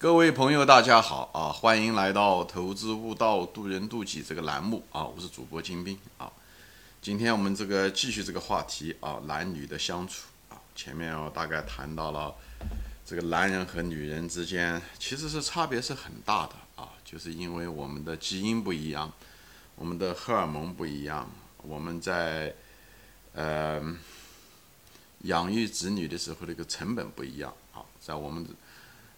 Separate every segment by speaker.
Speaker 1: 各位朋友，大家好啊！欢迎来到《投资悟道，渡人渡己》这个栏目啊！我是主播金兵啊。今天我们这个继续这个话题啊，男女的相处啊。前面我大概谈到了这个男人和女人之间其实是差别是很大的啊，就是因为我们的基因不一样，我们的荷尔蒙不一样，我们在呃养育子女的时候这个成本不一样啊，在我们。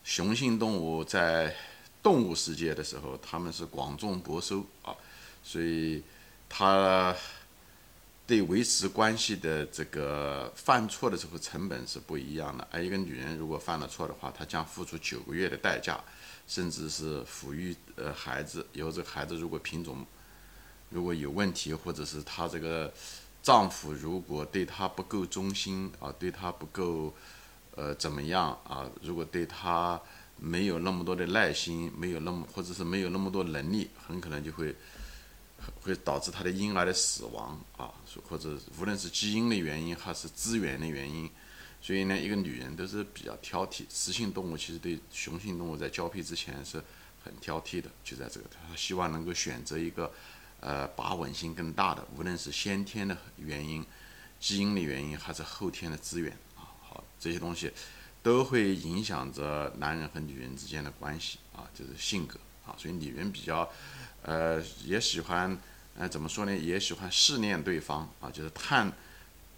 Speaker 1: 雄性动物在动物世界的时候，他们是广种博收啊，所以它对维持关系的这个犯错的时候成本是不一样的。而一个女人如果犯了错的话，她将付出九个月的代价，甚至是抚育呃孩子。以后这个孩子如果品种如果有问题，或者是她这个丈夫如果对她不够忠心啊，对她不够。呃，怎么样啊？如果对他没有那么多的耐心，没有那么或者是没有那么多能力，很可能就会会导致他的婴儿的死亡啊，或者无论是基因的原因还是资源的原因。所以呢，一个女人都是比较挑剔，雌性动物其实对雄性动物在交配之前是很挑剔的，就在这个，她希望能够选择一个呃把稳性更大的，无论是先天的原因、基因的原因还是后天的资源。这些东西都会影响着男人和女人之间的关系啊，就是性格啊，所以女人比较，呃，也喜欢，呃，怎么说呢？也喜欢试炼对方啊，就是探，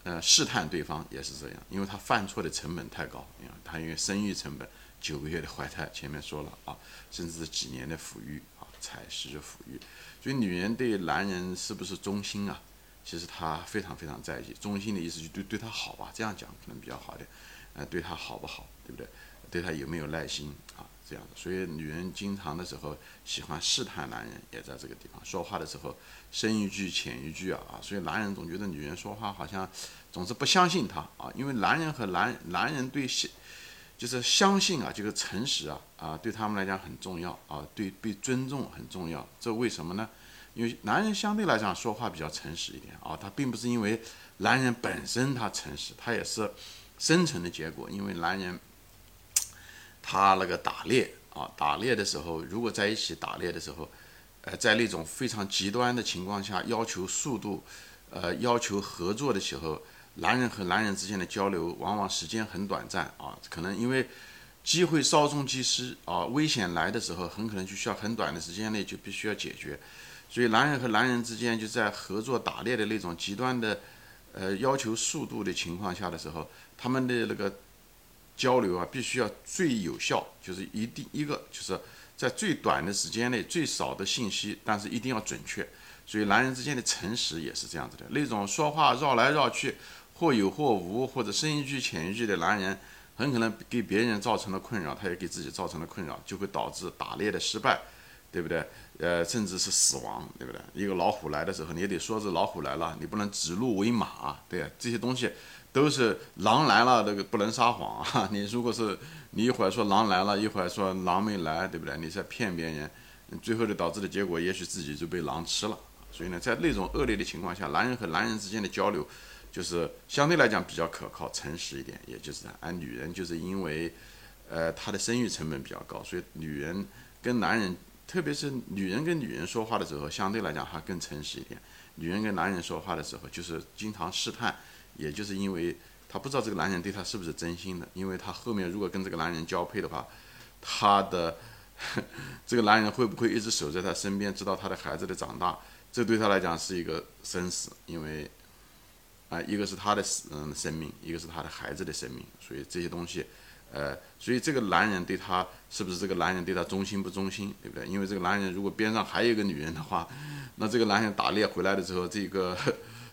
Speaker 1: 呃，试探对方也是这样，因为她犯错的成本太高，你看她因为生育成本，九个月的怀胎，前面说了啊，甚至几年的抚育啊，采食抚育，所以女人对男人是不是忠心啊？其实她非常非常在意，忠心的意思就对对他好吧，这样讲可能比较好点。呃，对他好不好，对不对？对他有没有耐心啊？这样的，所以女人经常的时候喜欢试探男人，也在这个地方说话的时候深一句浅一句啊啊！所以男人总觉得女人说话好像总是不相信他啊，因为男人和男男人对相就是相信啊，这个诚实啊啊，对他们来讲很重要啊，对被尊重很重要。这为什么呢？因为男人相对来讲说话比较诚实一点啊，他并不是因为男人本身他诚实，他也是。生存的结果，因为男人 他那个打猎啊，打猎的时候，如果在一起打猎的时候，呃，在那种非常极端的情况下，要求速度，呃，要求合作的时候，男人和男人之间的交流往往时间很短暂啊，可能因为机会稍纵即逝啊，危险来的时候，很可能就需要很短的时间内就必须要解决，所以男人和男人之间就在合作打猎的那种极端的。呃，要求速度的情况下的时候，他们的那个交流啊，必须要最有效，就是一定一个就是在最短的时间内最少的信息，但是一定要准确。所以男人之间的诚实也是这样子的，那种说话绕来绕去，或有或无，或者深一句浅一句的男人，很可能给别人造成了困扰，他也给自己造成了困扰，就会导致打猎的失败。对不对？呃，甚至是死亡，对不对？一个老虎来的时候，你也得说是老虎来了，你不能指鹿为马，对这些东西都是狼来了，这个不能撒谎啊！你如果是你一会儿说狼来了，一会儿说狼没来，对不对？你在骗别人，最后的导致的结果，也许自己就被狼吃了。所以呢，在那种恶劣的情况下，男人和男人之间的交流，就是相对来讲比较可靠、诚实一点。也就是而女人就是因为，呃，她的生育成本比较高，所以女人跟男人。特别是女人跟女人说话的时候，相对来讲还更诚实一点。女人跟男人说话的时候，就是经常试探，也就是因为她不知道这个男人对她是不是真心的。因为她后面如果跟这个男人交配的话，她的 这个男人会不会一直守在她身边，直到她的孩子的长大？这对她来讲是一个生死，因为啊，一个是她的死嗯生命，一个是她的孩子的生命，所以这些东西。呃，所以这个男人对她是不是这个男人对她忠心不忠心，对不对？因为这个男人如果边上还有一个女人的话，那这个男人打猎回来的时候，这个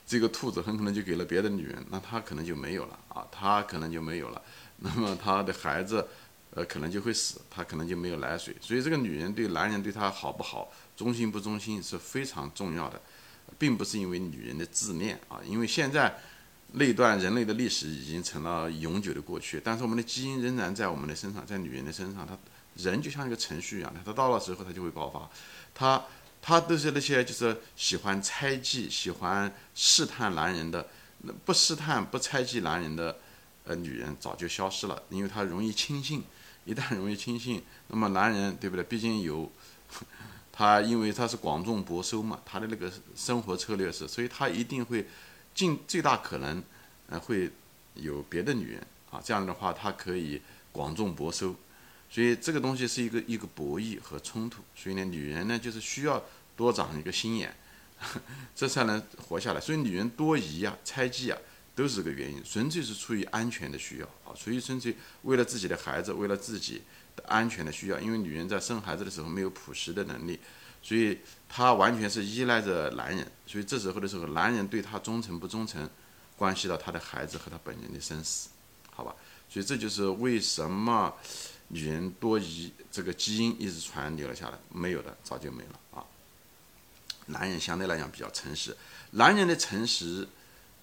Speaker 1: 这个兔子很可能就给了别的女人，那他可能就没有了啊，他可能就没有了。那么他的孩子，呃，可能就会死，他可能就没有奶水。所以这个女人对男人对她好不好，忠心不忠心是非常重要的，并不是因为女人的自恋啊，因为现在。那段人类的历史已经成了永久的过去，但是我们的基因仍然在我们的身上，在女人的身上，她人就像一个程序一样的，她到了时候她就会爆发，她她都是那些就是喜欢猜忌、喜欢试探男人的，不试探不猜忌男人的，呃，女人早就消失了，因为她容易轻信，一旦容易轻信，那么男人对不对？毕竟有他，因为他是广种薄收嘛，他的那个生活策略是，所以他一定会尽最大可能，呃，会有别的女人啊。这样的话，他可以广种薄收，所以这个东西是一个一个博弈和冲突。所以呢，女人呢就是需要多长一个心眼，这才能活下来。所以女人多疑啊、猜忌啊。都是个原因，纯粹是出于安全的需要啊，出于纯粹为了自己的孩子，为了自己的安全的需要。因为女人在生孩子的时候没有朴实的能力，所以她完全是依赖着男人。所以这时候的时候，男人对她忠诚不忠诚，关系到她的孩子和她本人的生死，好吧？所以这就是为什么女人多疑这个基因一直传留了下来，没有的早就没了啊。男人相对来讲比较诚实，男人的诚实。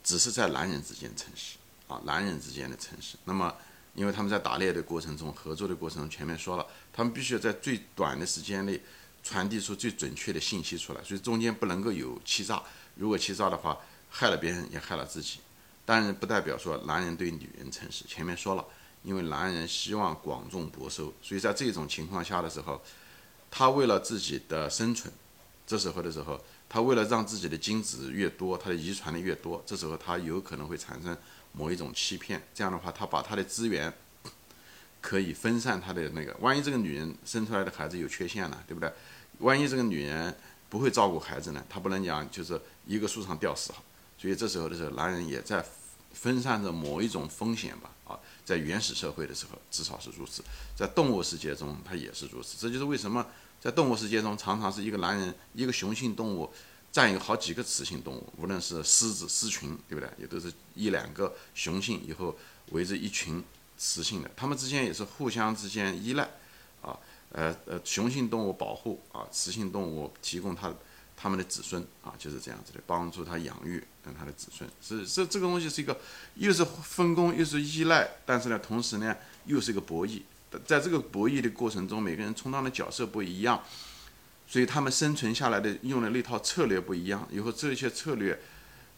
Speaker 1: 只是在男人之间诚实啊，男人之间的诚实。那么，因为他们在打猎的过程中、合作的过程中，前面说了，他们必须要在最短的时间内传递出最准确的信息出来，所以中间不能够有欺诈。如果欺诈的话，害了别人也害了自己。当然，不代表说男人对女人诚实。前面说了，因为男人希望广种薄收，所以在这种情况下的时候，他为了自己的生存，这时候的时候。他为了让自己的精子越多，他的遗传的越多，这时候他有可能会产生某一种欺骗。这样的话，他把他的资源 可以分散他的那个。万一这个女人生出来的孩子有缺陷呢，对不对？万一这个女人不会照顾孩子呢，他不能讲就是一个树上吊死哈。所以这时候的时候，男人也在分散着某一种风险吧？啊，在原始社会的时候，至少是如此。在动物世界中，它也是如此。这就是为什么。在动物世界中，常常是一个男人，一个雄性动物占有好几个雌性动物，无论是狮子狮群，对不对？也都是一两个雄性以后围着一群雌性的，它们之间也是互相之间依赖，呃呃，雄性动物保护啊，雌性动物提供它它们的子孙啊，就是这样子的，帮助它养育等它的子孙。是这这个东西是一个又是分工又是依赖，但是呢，同时呢又是一个博弈。在这个博弈的过程中，每个人充当的角色不一样，所以他们生存下来的用的那套策略不一样。以后这些策略，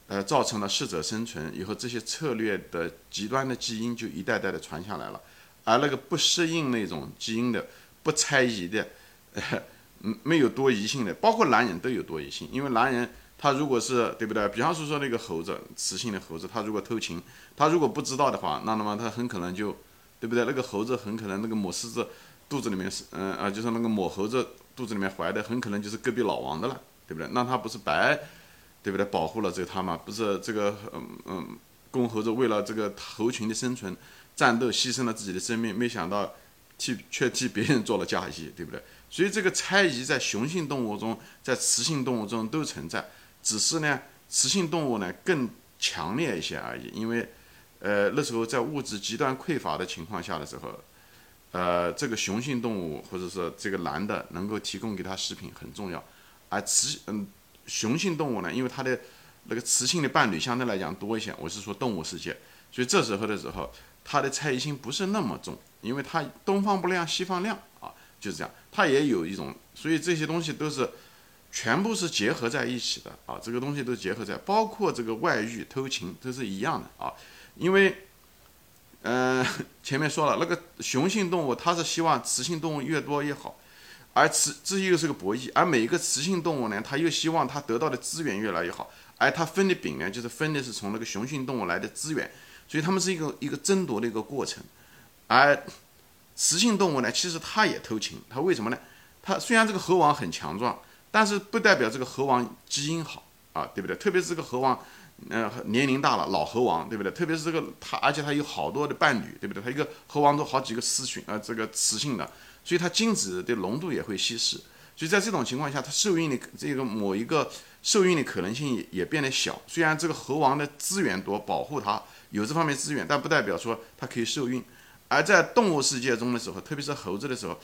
Speaker 1: 呃，造成了适者生存。以后这些策略的极端的基因就一代代的传下来了，而那个不适应那种基因的、不猜疑的、嗯，没有多疑性的，包括男人都有多疑性。因为男人他如果是对不对？比方说说那个猴子，雌性的猴子，他如果偷情，他如果不知道的话，那那么他很可能就。对不对？那个猴子很可能那个母狮子肚子里面是，嗯啊，就是那个母猴子肚子里面怀的，很可能就是隔壁老王的了，对不对？那他不是白，对不对？保护了这个他嘛？不是这个，嗯嗯，公猴子为了这个猴群的生存战斗，牺牲了自己的生命，没想到替却替别人做了嫁衣，对不对？所以这个猜疑在雄性动物中，在雌性动物中都存在，只是呢，雌性动物呢更强烈一些而已，因为。呃，那时候在物质极端匮乏的情况下的时候，呃，这个雄性动物或者说这个男的能够提供给他食品很重要，而雌嗯雄性动物呢，因为它的那个雌性的伴侣相对来讲多一些，我是说动物世界，所以这时候的时候，它的猜疑心不是那么重，因为它东方不亮西方亮啊，就是这样，它也有一种，所以这些东西都是全部是结合在一起的啊，这个东西都结合在，包括这个外遇偷情都是一样的啊。因为，嗯，前面说了，那个雄性动物它是希望雌性动物越多越好，而雌这又是个博弈，而每一个雌性动物呢，它又希望它得到的资源越来越好，而它分的饼呢，就是分的是从那个雄性动物来的资源，所以它们是一个一个争夺的一个过程，而雌性动物呢，其实它也偷情，它为什么呢？它虽然这个猴王很强壮，但是不代表这个猴王基因好啊，对不对？特别是这个猴王。呃，年龄大了，老猴王，对不对？特别是这个它，而且它有好多的伴侣，对不对？它一个猴王都好几个雌群，呃，这个雌性的，所以它精子的浓度也会稀释。所以在这种情况下，它受孕的这个某一个受孕的可能性也变得小。虽然这个猴王的资源多，保护它有这方面资源，但不代表说它可以受孕。而在动物世界中的时候，特别是猴子的时候，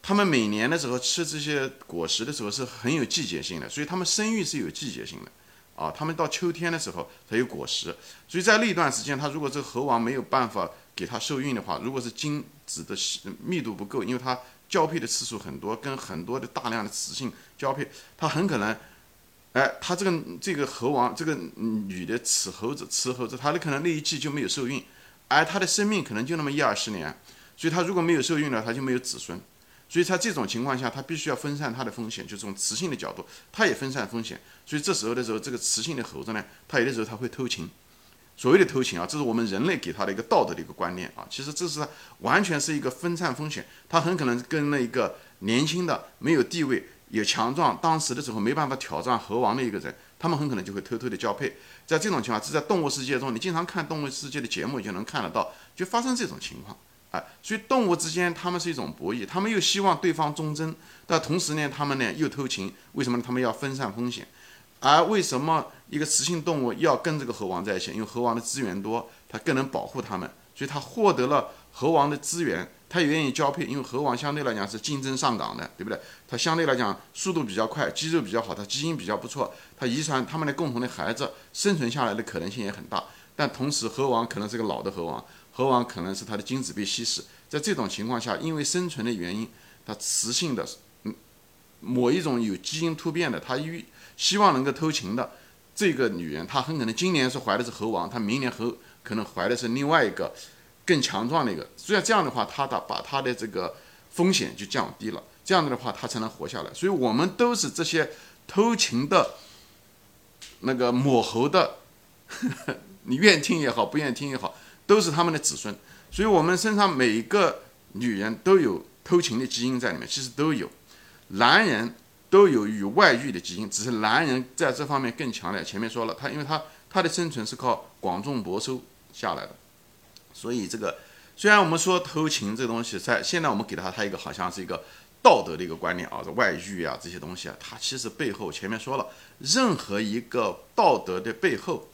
Speaker 1: 他们每年的时候吃这些果实的时候是很有季节性的，所以他们生育是有季节性的。啊，他们到秋天的时候才有果实，所以在那段时间，他如果这个猴王没有办法给他受孕的话，如果是精子的密度不够，因为它交配的次数很多，跟很多的大量的雌性交配，它很可能，哎，他这个这个猴王，这个女的雌猴子，雌猴子，它的可能那一季就没有受孕，而他的生命可能就那么一二十年，所以他如果没有受孕了，他就没有子孙。所以在这种情况下，他必须要分散他的风险，就从雌性的角度，他也分散风险。所以这时候的时候，这个雌性的猴子呢，它有的时候它会偷情。所谓的偷情啊，这是我们人类给他的一个道德的一个观念啊。其实这是完全是一个分散风险，他很可能跟那一个年轻的、没有地位、也强壮，当时的时候没办法挑战猴王的一个人，他们很可能就会偷偷的交配。在这种情况，是在动物世界中，你经常看动物世界的节目就能看得到，就发生这种情况。啊，所以动物之间他们是一种博弈，他们又希望对方忠贞，但同时呢，他们呢又偷情，为什么呢？他们要分散风险。而为什么一个雌性动物要跟这个猴王在一起？因为猴王的资源多，它更能保护它们，所以它获得了猴王的资源，它也愿意交配。因为猴王相对来讲是竞争上岗的，对不对？它相对来讲速度比较快，肌肉比较好，它基因比较不错，它遗传他们的共同的孩子生存下来的可能性也很大。但同时，猴王可能是个老的猴王。猴王可能是它的精子被稀释，在这种情况下，因为生存的原因，它雌性的，嗯，某一种有基因突变的，它欲希望能够偷情的这个女人，她很可能今年是怀的是猴王，她明年猴可能怀的是另外一个更强壮的一个，所以这样的话，他的把他的这个风险就降低了，这样子的话，他才能活下来。所以我们都是这些偷情的那个抹猴的，你愿听也好，不愿听也好。都是他们的子孙，所以我们身上每一个女人都有偷情的基因在里面，其实都有，男人都有与外遇的基因，只是男人在这方面更强烈。前面说了，他因为他他的生存是靠广种博收下来的，所以这个虽然我们说偷情这东西，在现在我们给他他一个好像是一个道德的一个观念啊，这外遇啊这些东西啊，它其实背后前面说了，任何一个道德的背后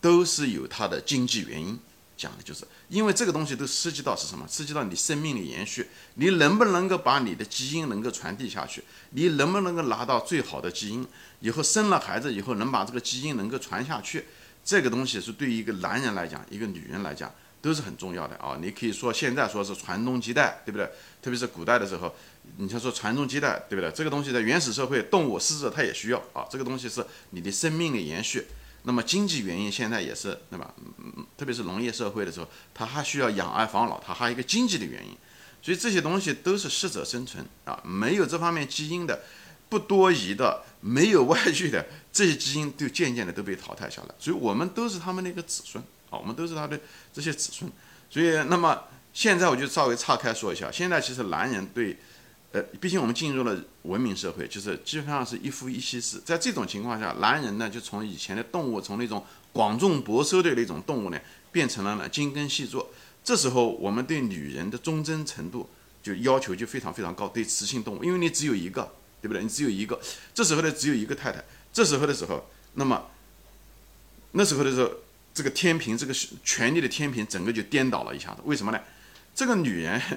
Speaker 1: 都是有它的经济原因。讲的就是，因为这个东西都涉及到是什么？涉及到你生命的延续，你能不能够把你的基因能够传递下去？你能不能够拿到最好的基因？以后生了孩子以后能把这个基因能够传下去？这个东西是对于一个男人来讲，一个女人来讲都是很重要的啊！你可以说现在说是传宗接代，对不对？特别是古代的时候，你像说传宗接代，对不对？这个东西在原始社会，动物、狮子它也需要啊！这个东西是你的生命的延续。那么经济原因现在也是对吧？嗯，特别是农业社会的时候，它还需要养儿防老，它还有一个经济的原因，所以这些东西都是适者生存啊。没有这方面基因的，不多疑的，没有外遇的，这些基因就渐渐的都被淘汰下来。所以我们都是他们的一个子孙我们都是他的这些子孙。所以那么现在我就稍微岔开说一下，现在其实男人对。呃，毕竟我们进入了文明社会，就是基本上是一夫一妻制。在这种情况下，男人呢就从以前的动物，从那种广种薄收的那种动物呢，变成了呢精耕细作。这时候，我们对女人的忠贞程度就要求就非常非常高。对雌性动物，因为你只有一个，对不对？你只有一个，这时候呢只有一个太太。这时候的时候，那么那时候的时候，这个天平，这个权力的天平，整个就颠倒了一下子。为什么呢？这个女人。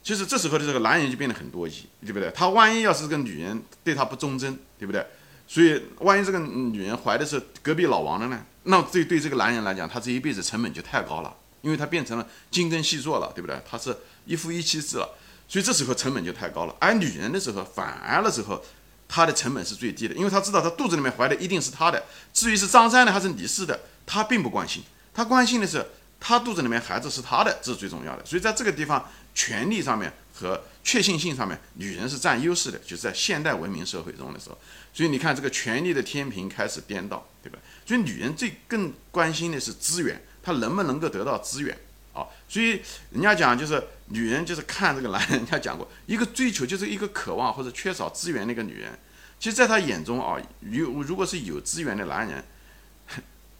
Speaker 1: 其实这时候的这个男人就变得很多疑，对不对？他万一要是这个女人对他不忠贞，对不对？所以万一这个女人怀的是隔壁老王的呢？那对对这个男人来讲，他这一辈子成本就太高了，因为他变成了精耕细作了，对不对？他是一夫一妻制了，所以这时候成本就太高了。而女人的时候，反而的时候，她的成本是最低的，因为她知道她肚子里面怀的一定是她的。至于是张三的还是李四的，他并不关心，他关心的是。他肚子里面孩子是他的，这是最重要的。所以在这个地方，权力上面和确信性上面，女人是占优势的。就是在现代文明社会中的时候，所以你看这个权力的天平开始颠倒，对吧？所以女人最更关心的是资源，她能不能够得到资源啊？所以人家讲就是女人就是看这个男人，人家讲过一个追求就是一个渴望或者缺少资源的一个女人，其实在她眼中啊，有如果是有资源的男人。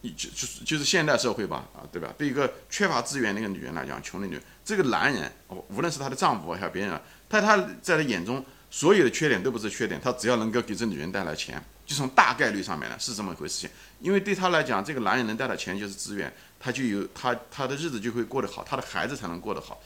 Speaker 1: 就就是就是现代社会吧，啊，对吧？对一个缺乏资源的一个女人来讲，穷的女人，这个男人，无论是她的丈夫还是别人，在他在他眼中，所有的缺点都不是缺点，他只要能够给这女人带来钱，就从大概率上面呢是这么一回事情。因为对他来讲，这个男人能带来钱就是资源，他就有他他的日子就会过得好，他的孩子才能过得好，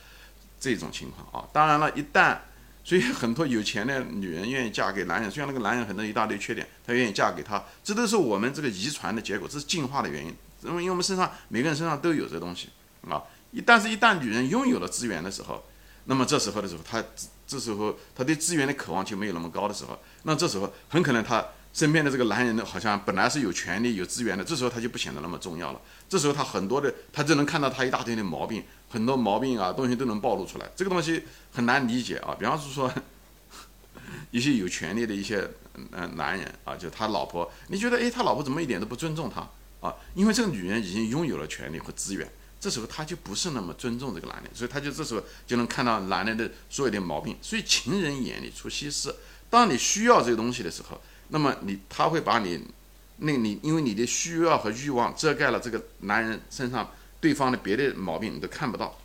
Speaker 1: 这种情况啊。当然了，一旦所以很多有钱的女人愿意嫁给男人，虽然那个男人很多一大堆缺点，她愿意嫁给他，这都是我们这个遗传的结果，这是进化的原因。因为因为我们身上每个人身上都有这东西啊，一但是，一旦女人拥有了资源的时候，那么这时候的时候，她这时候她对资源的渴望就没有那么高的时候，那这时候很可能她身边的这个男人呢，好像本来是有权利、有资源的，这时候他就不显得那么重要了。这时候他很多的，他就能看到他一大堆的毛病，很多毛病啊东西都能暴露出来。这个东西很难理解啊。比方是说，一些有权利的一些嗯男人啊，就他老婆，你觉得诶，他老婆怎么一点都不尊重他啊？因为这个女人已经拥有了权利和资源，这时候他就不是那么尊重这个男人，所以他就这时候就能看到男人的所有的毛病。所以情人眼里出西施，当你需要这个东西的时候。那么你他会把你，那你因为你的需要和欲望遮盖了这个男人身上对方的别的毛病，你都看不到，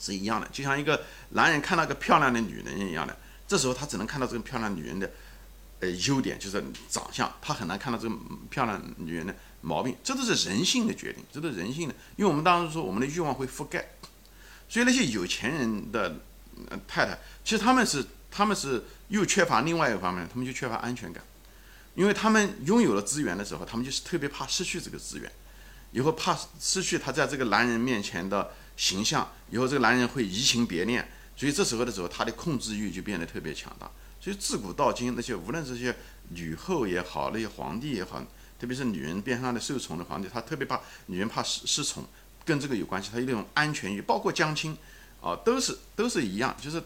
Speaker 1: 是一样的。就像一个男人看到个漂亮的女人一样的，这时候他只能看到这个漂亮女人的，呃优点，就是长相，他很难看到这个漂亮女人的毛病。这都是人性的决定，这都是人性的。因为我们当时说我们的欲望会覆盖，所以那些有钱人的太太，其实他们是他们是又缺乏另外一方面，他们就缺乏安全感。因为他们拥有了资源的时候，他们就是特别怕失去这个资源，以后怕失去他在这个男人面前的形象，以后这个男人会移情别恋，所以这时候的时候，他的控制欲就变得特别强大。所以自古到今，那些无论这些女后也好，那些皇帝也好，特别是女人边上的受宠的皇帝，他特别怕女人怕失失宠，跟这个有关系。他有那种安全欲，包括江青，啊，都是都是一样，就是。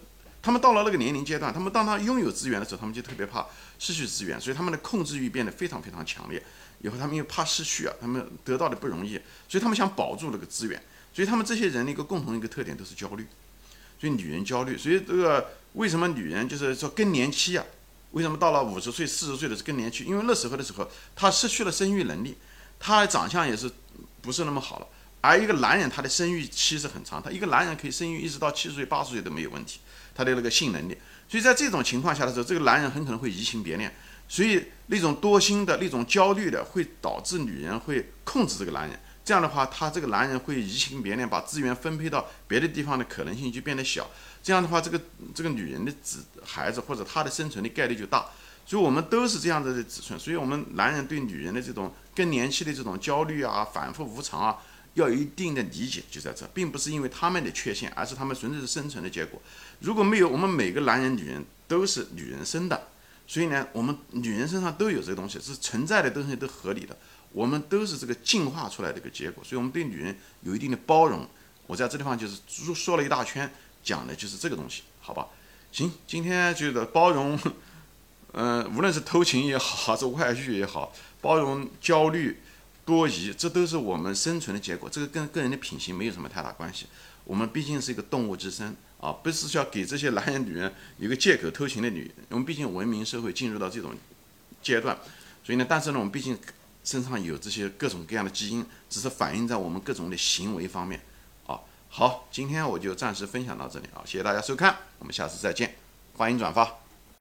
Speaker 1: 他们到了那个年龄阶段，他们当他拥有资源的时候，他们就特别怕失去资源，所以他们的控制欲变得非常非常强烈。以后他们又怕失去啊，他们得到的不容易，所以他们想保住那个资源。所以他们这些人的一个共同一个特点都是焦虑。所以女人焦虑，所以这个为什么女人就是说更年期啊？为什么到了五十岁、四十岁的是更年期？因为那时候的时候，她失去了生育能力，她长相也是不是那么好了。而一个男人他的生育期是很长，他一个男人可以生育一直到七十岁、八十岁都没有问题。他的那个性能力，所以在这种情况下的时候，这个男人很可能会移情别恋，所以那种多心的、那种焦虑的，会导致女人会控制这个男人。这样的话，他这个男人会移情别恋，把资源分配到别的地方的可能性就变得小。这样的话，这个这个女人的子孩子或者她的生存的概率就大。所以我们都是这样子的子孙，所以我们男人对女人的这种更年期的这种焦虑啊、反复无常啊。要有一定的理解，就在这，并不是因为他们的缺陷，而是他们纯粹是生存的结果。如果没有我们每个男人、女人都是女人生的，所以呢，我们女人身上都有这个东西，是存在的东西都合理的，我们都是这个进化出来的一个结果。所以，我们对女人有一定的包容。我在这地方就是说说了一大圈，讲的就是这个东西，好吧？行，今天就是包容，嗯，无论是偷情也好，还是外遇也好，包容焦虑。多疑，这都是我们生存的结果，这个跟个人的品行没有什么太大关系。我们毕竟是一个动物之身啊，不是要给这些男人女人一个借口偷情的女人。我们毕竟文明社会进入到这种阶段，所以呢，但是呢，我们毕竟身上有这些各种各样的基因，只是反映在我们各种的行为方面啊。好，今天我就暂时分享到这里啊，谢谢大家收看，我们下次再见，欢迎转发。